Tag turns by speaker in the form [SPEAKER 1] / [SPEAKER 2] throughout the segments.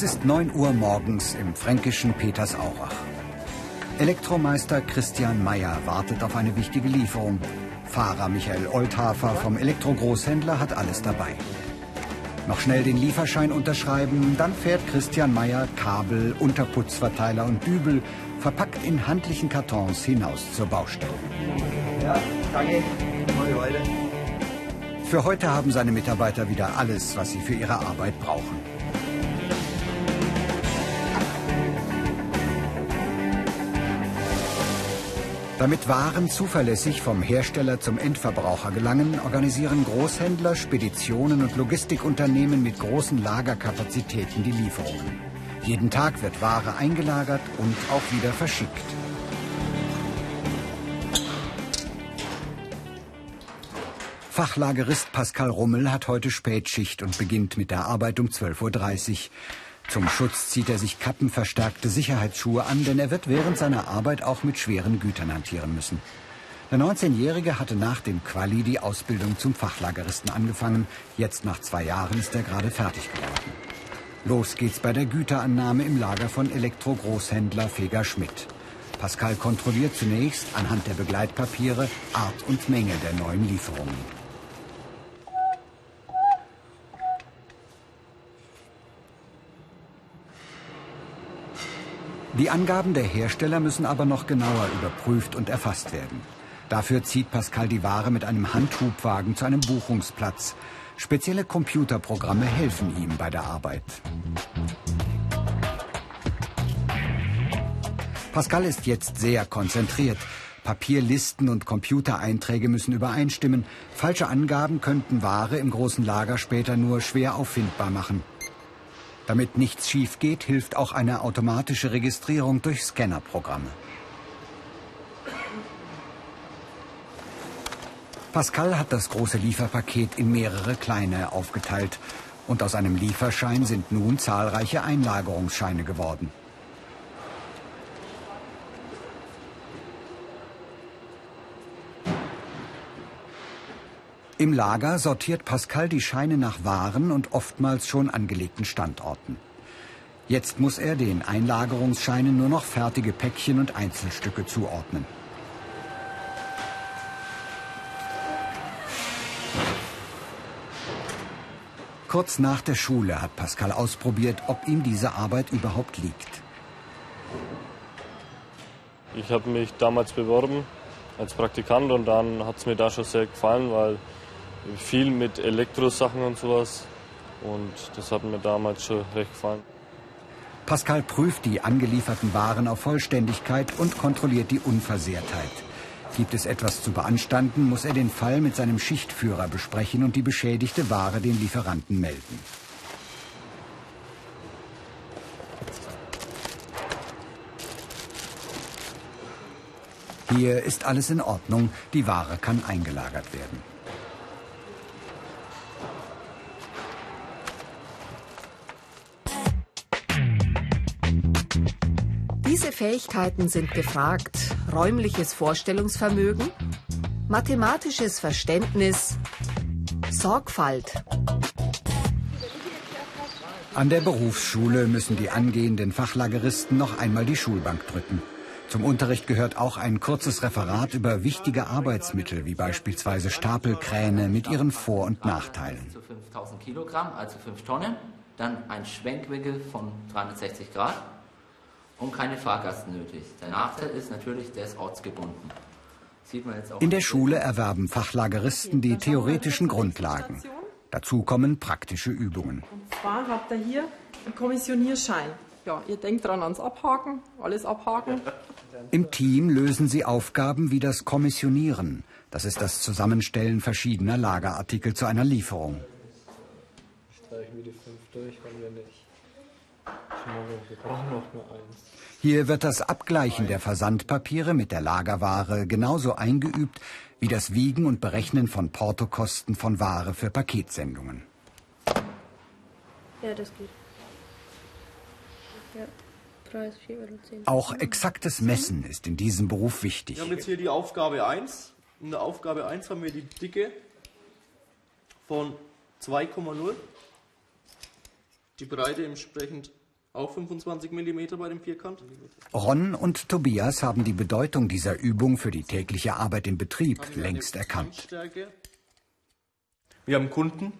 [SPEAKER 1] Es ist 9 Uhr morgens im fränkischen Petersaurach. Elektromeister Christian Meyer wartet auf eine wichtige Lieferung. Fahrer Michael Olthafer vom Elektrogroßhändler hat alles dabei. Noch schnell den Lieferschein unterschreiben, dann fährt Christian Meyer Kabel, Unterputzverteiler und Dübel verpackt in handlichen Kartons hinaus zur Baustelle. Ja, danke. Für heute haben seine Mitarbeiter wieder alles, was sie für ihre Arbeit brauchen. Damit Waren zuverlässig vom Hersteller zum Endverbraucher gelangen, organisieren Großhändler, Speditionen und Logistikunternehmen mit großen Lagerkapazitäten die Lieferungen. Jeden Tag wird Ware eingelagert und auch wieder verschickt. Fachlagerist Pascal Rummel hat heute Spätschicht und beginnt mit der Arbeit um 12.30 Uhr. Zum Schutz zieht er sich kappenverstärkte Sicherheitsschuhe an, denn er wird während seiner Arbeit auch mit schweren Gütern hantieren müssen. Der 19-Jährige hatte nach dem Quali die Ausbildung zum Fachlageristen angefangen. Jetzt nach zwei Jahren ist er gerade fertig geworden. Los geht's bei der Güterannahme im Lager von Elektro-Großhändler Feger Schmidt. Pascal kontrolliert zunächst anhand der Begleitpapiere Art und Menge der neuen Lieferungen. Die Angaben der Hersteller müssen aber noch genauer überprüft und erfasst werden. Dafür zieht Pascal die Ware mit einem Handhubwagen zu einem Buchungsplatz. Spezielle Computerprogramme helfen ihm bei der Arbeit. Pascal ist jetzt sehr konzentriert. Papierlisten und Computereinträge müssen übereinstimmen. Falsche Angaben könnten Ware im großen Lager später nur schwer auffindbar machen. Damit nichts schief geht, hilft auch eine automatische Registrierung durch Scannerprogramme. Pascal hat das große Lieferpaket in mehrere kleine aufgeteilt. Und aus einem Lieferschein sind nun zahlreiche Einlagerungsscheine geworden. Im Lager sortiert Pascal die Scheine nach Waren und oftmals schon angelegten Standorten. Jetzt muss er den Einlagerungsscheinen nur noch fertige Päckchen und Einzelstücke zuordnen. Kurz nach der Schule hat Pascal ausprobiert, ob ihm diese Arbeit überhaupt liegt.
[SPEAKER 2] Ich habe mich damals beworben als Praktikant und dann hat es mir da schon sehr gefallen, weil viel mit Elektrosachen und sowas. Und das hat mir damals schon recht gefallen.
[SPEAKER 1] Pascal prüft die angelieferten Waren auf Vollständigkeit und kontrolliert die Unversehrtheit. Gibt es etwas zu beanstanden, muss er den Fall mit seinem Schichtführer besprechen und die beschädigte Ware den Lieferanten melden. Hier ist alles in Ordnung, die Ware kann eingelagert werden.
[SPEAKER 3] Fähigkeiten sind gefragt. Räumliches Vorstellungsvermögen, mathematisches Verständnis, Sorgfalt.
[SPEAKER 1] An der Berufsschule müssen die angehenden Fachlageristen noch einmal die Schulbank drücken. Zum Unterricht gehört auch ein kurzes Referat über wichtige Arbeitsmittel, wie beispielsweise Stapelkräne mit ihren Vor- und Nachteilen.
[SPEAKER 4] Zu 5000 Kilogramm, also 5 Tonnen. Dann ein Schwenkwinkel von 360 Grad und keine Fahrgasten nötig. Der Nachteil ist natürlich, der ist ortsgebunden.
[SPEAKER 1] In der Schule erwerben Fachlageristen die theoretischen Grundlagen. Dazu kommen praktische Übungen.
[SPEAKER 5] Und zwar habt ihr hier einen Kommissionierschein. Ja, ihr denkt dran ans Abhaken, alles abhaken.
[SPEAKER 1] Im Team lösen sie Aufgaben wie das Kommissionieren. Das ist das Zusammenstellen verschiedener Lagerartikel zu einer Lieferung. Streichen wir die fünf durch, wollen wir nicht. Wir brauchen noch nur eins. Hier wird das Abgleichen der Versandpapiere mit der Lagerware genauso eingeübt wie das Wiegen und Berechnen von Portokosten von Ware für Paketsendungen. Ja, das geht. Ja, Preis 4,10 Euro. Auch exaktes Messen ist in diesem Beruf wichtig.
[SPEAKER 6] Wir haben jetzt hier die Aufgabe 1. In der Aufgabe 1 haben wir die Dicke von 2,0 die Breite entsprechend Auch 25 mm bei dem Vierkant.
[SPEAKER 1] Ron und Tobias haben die Bedeutung dieser Übung für die tägliche Arbeit im Betrieb längst erkannt.
[SPEAKER 6] Wir haben Kunden,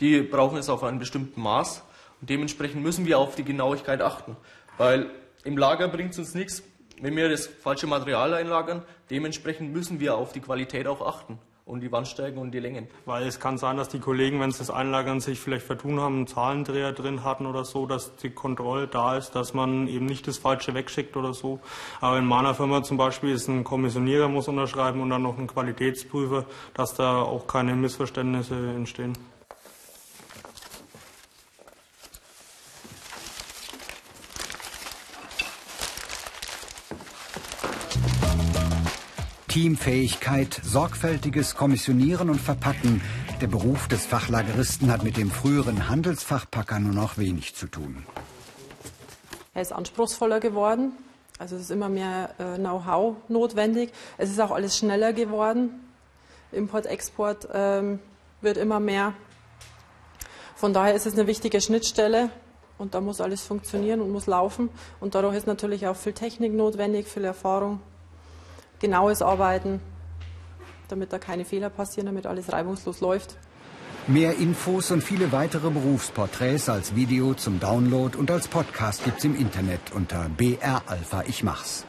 [SPEAKER 6] die brauchen es auf einem bestimmten Maß und dementsprechend müssen wir auf die Genauigkeit achten. Weil im Lager bringt es uns nichts, wenn wir das falsche Material einlagern. Dementsprechend müssen wir auf die Qualität auch achten und die Wandstärken und die Längen.
[SPEAKER 7] Weil es kann sein, dass die Kollegen, wenn sie das einlagern, sich vielleicht vertun haben, einen Zahlendreher drin hatten oder so, dass die Kontrolle da ist, dass man eben nicht das Falsche wegschickt oder so. Aber in meiner Firma zum Beispiel ist ein Kommissionierer muss unterschreiben und dann noch ein Qualitätsprüfer, dass da auch keine Missverständnisse entstehen.
[SPEAKER 1] Teamfähigkeit, sorgfältiges Kommissionieren und Verpacken. Der Beruf des Fachlageristen hat mit dem früheren Handelsfachpacker nur noch wenig zu tun.
[SPEAKER 5] Er ist anspruchsvoller geworden. Also es ist immer mehr äh, Know-how notwendig. Es ist auch alles schneller geworden. Import, Export ähm, wird immer mehr. Von daher ist es eine wichtige Schnittstelle und da muss alles funktionieren und muss laufen. Und dadurch ist natürlich auch viel Technik notwendig, viel Erfahrung genaues Arbeiten, damit da keine Fehler passieren, damit alles reibungslos läuft.
[SPEAKER 1] Mehr Infos und viele weitere Berufsporträts als Video zum Download und als Podcast gibt's im Internet unter BR Alpha Ich Mach's.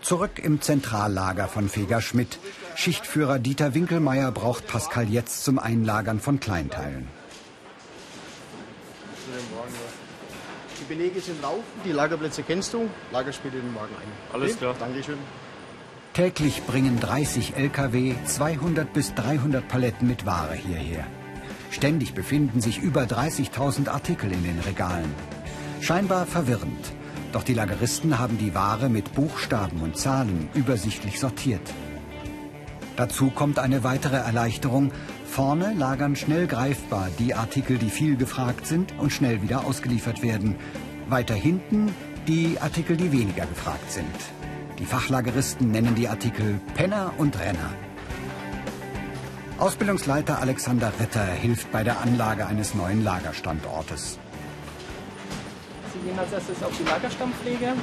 [SPEAKER 1] Zurück im Zentrallager von Feger Schmidt. Schichtführer Dieter Winkelmeier braucht Pascal jetzt zum Einlagern von Kleinteilen.
[SPEAKER 8] Die Belege sind laufen, die Lagerplätze kennst du. Lager spielt in den Wagen ein.
[SPEAKER 2] Alles okay? klar.
[SPEAKER 8] Dankeschön.
[SPEAKER 1] Täglich bringen 30 Lkw 200 bis 300 Paletten mit Ware hierher. Ständig befinden sich über 30.000 Artikel in den Regalen. Scheinbar verwirrend. Doch die Lageristen haben die Ware mit Buchstaben und Zahlen übersichtlich sortiert. Dazu kommt eine weitere Erleichterung. Vorne lagern schnell greifbar die Artikel, die viel gefragt sind und schnell wieder ausgeliefert werden. Weiter hinten die Artikel, die weniger gefragt sind. Die Fachlageristen nennen die Artikel Penner und Renner. Ausbildungsleiter Alexander Ritter hilft bei der Anlage eines neuen Lagerstandortes.
[SPEAKER 9] Sie gehen als erstes auf die Lagerstammpflege,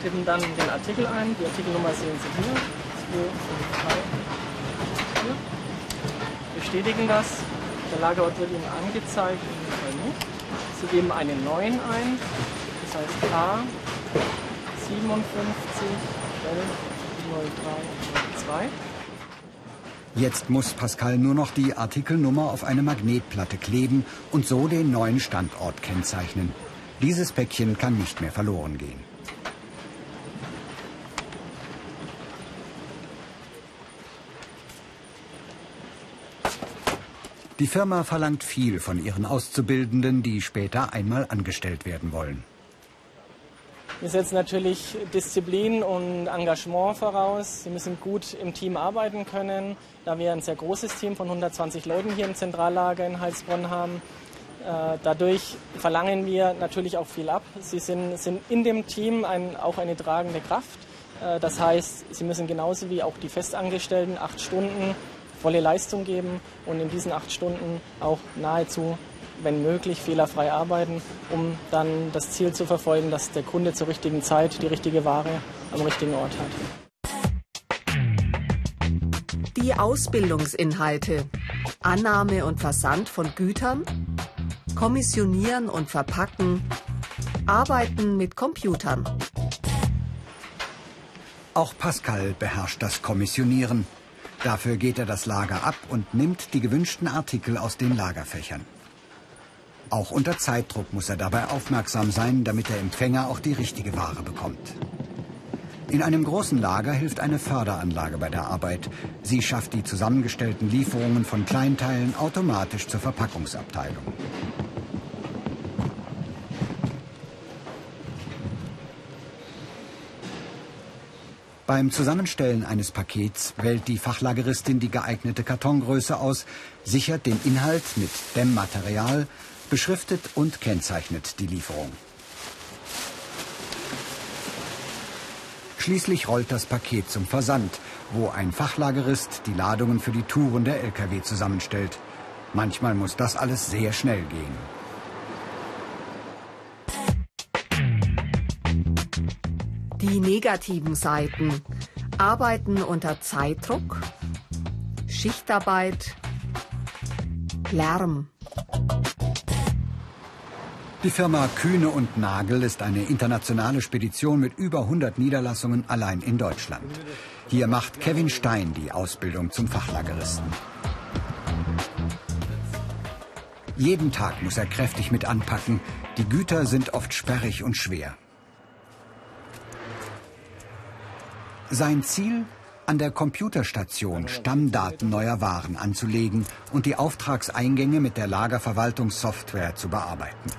[SPEAKER 9] tippen dann den Artikel ein. Die Artikelnummer sehen Sie hier. 2, 5, 3, 4 bestätigen das. Der Lagerort wird Ihnen angezeigt, in dem Fall nicht. Sie geben einen neuen ein, das heißt K 57 03
[SPEAKER 1] Jetzt muss Pascal nur noch die Artikelnummer auf eine Magnetplatte kleben und so den neuen Standort kennzeichnen. Dieses Päckchen kann nicht mehr verloren gehen. Die Firma verlangt viel von ihren Auszubildenden, die später einmal angestellt werden wollen.
[SPEAKER 9] Wir setzen natürlich Disziplin und Engagement voraus. Sie müssen gut im Team arbeiten können, da wir ein sehr großes Team von 120 Leuten hier im Zentrallager in Heilsbronn haben. Äh, dadurch verlangen wir natürlich auch viel ab. Sie sind, sind in dem Team ein, auch eine tragende Kraft. Äh, das heißt, sie müssen genauso wie auch die Festangestellten acht Stunden volle Leistung geben und in diesen acht Stunden auch nahezu, wenn möglich, fehlerfrei arbeiten, um dann das Ziel zu verfolgen, dass der Kunde zur richtigen Zeit die richtige Ware am richtigen Ort hat.
[SPEAKER 3] Die Ausbildungsinhalte. Annahme und Versand von Gütern, Kommissionieren und Verpacken, Arbeiten mit Computern.
[SPEAKER 1] Auch Pascal beherrscht das Kommissionieren. Dafür geht er das Lager ab und nimmt die gewünschten Artikel aus den Lagerfächern. Auch unter Zeitdruck muss er dabei aufmerksam sein, damit der Empfänger auch die richtige Ware bekommt. In einem großen Lager hilft eine Förderanlage bei der Arbeit. Sie schafft die zusammengestellten Lieferungen von Kleinteilen automatisch zur Verpackungsabteilung. Beim Zusammenstellen eines Pakets wählt die Fachlageristin die geeignete Kartongröße aus, sichert den Inhalt mit Dämmmaterial, beschriftet und kennzeichnet die Lieferung. Schließlich rollt das Paket zum Versand, wo ein Fachlagerist die Ladungen für die Touren der Lkw zusammenstellt. Manchmal muss das alles sehr schnell gehen.
[SPEAKER 3] Die negativen Seiten. Arbeiten unter Zeitdruck, Schichtarbeit, Lärm.
[SPEAKER 1] Die Firma Kühne und Nagel ist eine internationale Spedition mit über 100 Niederlassungen allein in Deutschland. Hier macht Kevin Stein die Ausbildung zum Fachlageristen. Jeden Tag muss er kräftig mit anpacken. Die Güter sind oft sperrig und schwer. Sein Ziel? An der Computerstation Stammdaten neuer Waren anzulegen und die Auftragseingänge mit der Lagerverwaltungssoftware zu bearbeiten.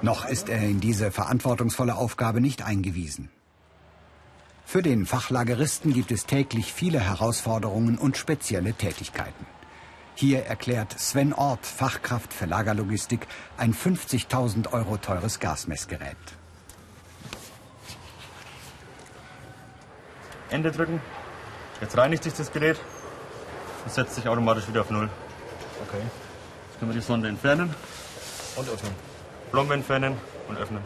[SPEAKER 1] Noch ist er in diese verantwortungsvolle Aufgabe nicht eingewiesen. Für den Fachlageristen gibt es täglich viele Herausforderungen und spezielle Tätigkeiten. Hier erklärt Sven Ort, Fachkraft für Lagerlogistik, ein 50.000 Euro teures Gasmessgerät.
[SPEAKER 10] Ende drücken. Jetzt reinigt sich das Gerät und setzt sich automatisch wieder auf Null.
[SPEAKER 8] Okay.
[SPEAKER 10] Jetzt können wir die Sonde entfernen.
[SPEAKER 8] Und öffnen.
[SPEAKER 10] Plombe entfernen und öffnen.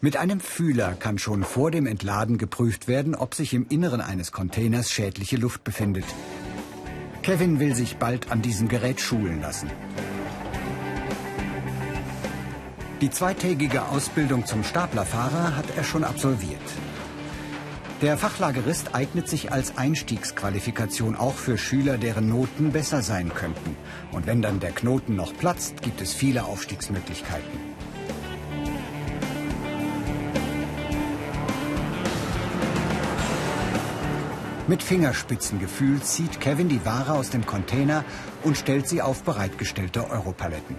[SPEAKER 1] Mit einem Fühler kann schon vor dem Entladen geprüft werden, ob sich im Inneren eines Containers schädliche Luft befindet. Kevin will sich bald an diesem Gerät schulen lassen. Die zweitägige Ausbildung zum Staplerfahrer hat er schon absolviert. Der Fachlagerist eignet sich als Einstiegsqualifikation auch für Schüler, deren Noten besser sein könnten. Und wenn dann der Knoten noch platzt, gibt es viele Aufstiegsmöglichkeiten. Mit Fingerspitzengefühl zieht Kevin die Ware aus dem Container und stellt sie auf bereitgestellte Europaletten.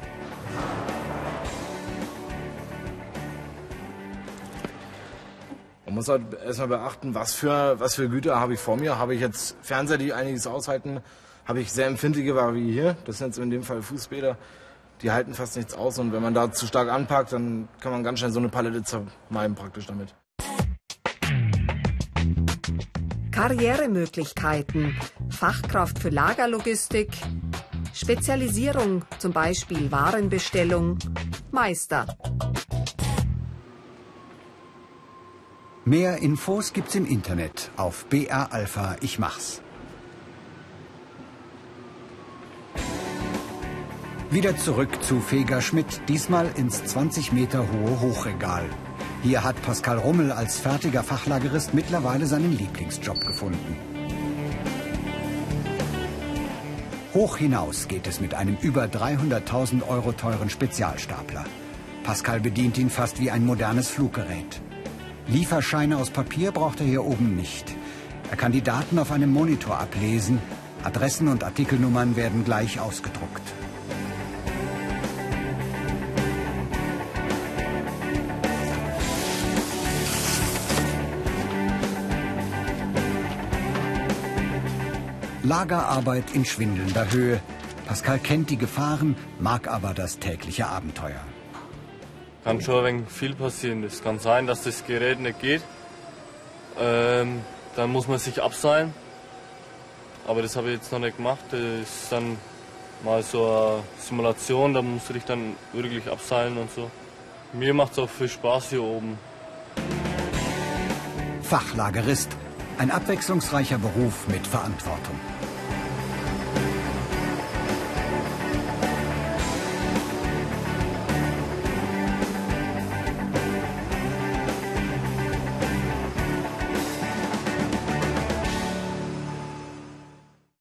[SPEAKER 11] Muss halt erstmal beachten, was für, was für Güter habe ich vor mir. Habe ich jetzt Fernseher, die einiges aushalten? Habe ich sehr empfindliche Ware wie hier? Das sind jetzt in dem Fall Fußbäder. Die halten fast nichts aus und wenn man da zu stark anpackt, dann kann man ganz schnell so eine Palette zermalmen praktisch damit.
[SPEAKER 3] Karrieremöglichkeiten, Fachkraft für Lagerlogistik, Spezialisierung, zum Beispiel Warenbestellung, Meister.
[SPEAKER 1] Mehr Infos gibt's im Internet auf BR Alpha Ich mach's. Wieder zurück zu Feger Schmidt, diesmal ins 20 Meter hohe Hochregal. Hier hat Pascal Rummel als fertiger Fachlagerist mittlerweile seinen Lieblingsjob gefunden. Hoch hinaus geht es mit einem über 300.000 Euro teuren Spezialstapler. Pascal bedient ihn fast wie ein modernes Fluggerät. Lieferscheine aus Papier braucht er hier oben nicht. Er kann die Daten auf einem Monitor ablesen. Adressen und Artikelnummern werden gleich ausgedruckt. Lagerarbeit in schwindelnder Höhe. Pascal kennt die Gefahren, mag aber das tägliche Abenteuer.
[SPEAKER 2] Kann schon ein wenig viel passieren. Es kann sein, dass das Gerät nicht geht. Ähm, dann muss man sich abseilen. Aber das habe ich jetzt noch nicht gemacht. Das ist dann mal so eine Simulation, da musst du dich dann wirklich abseilen und so. Mir macht es auch viel Spaß hier oben.
[SPEAKER 1] Fachlagerist, ein abwechslungsreicher Beruf mit Verantwortung.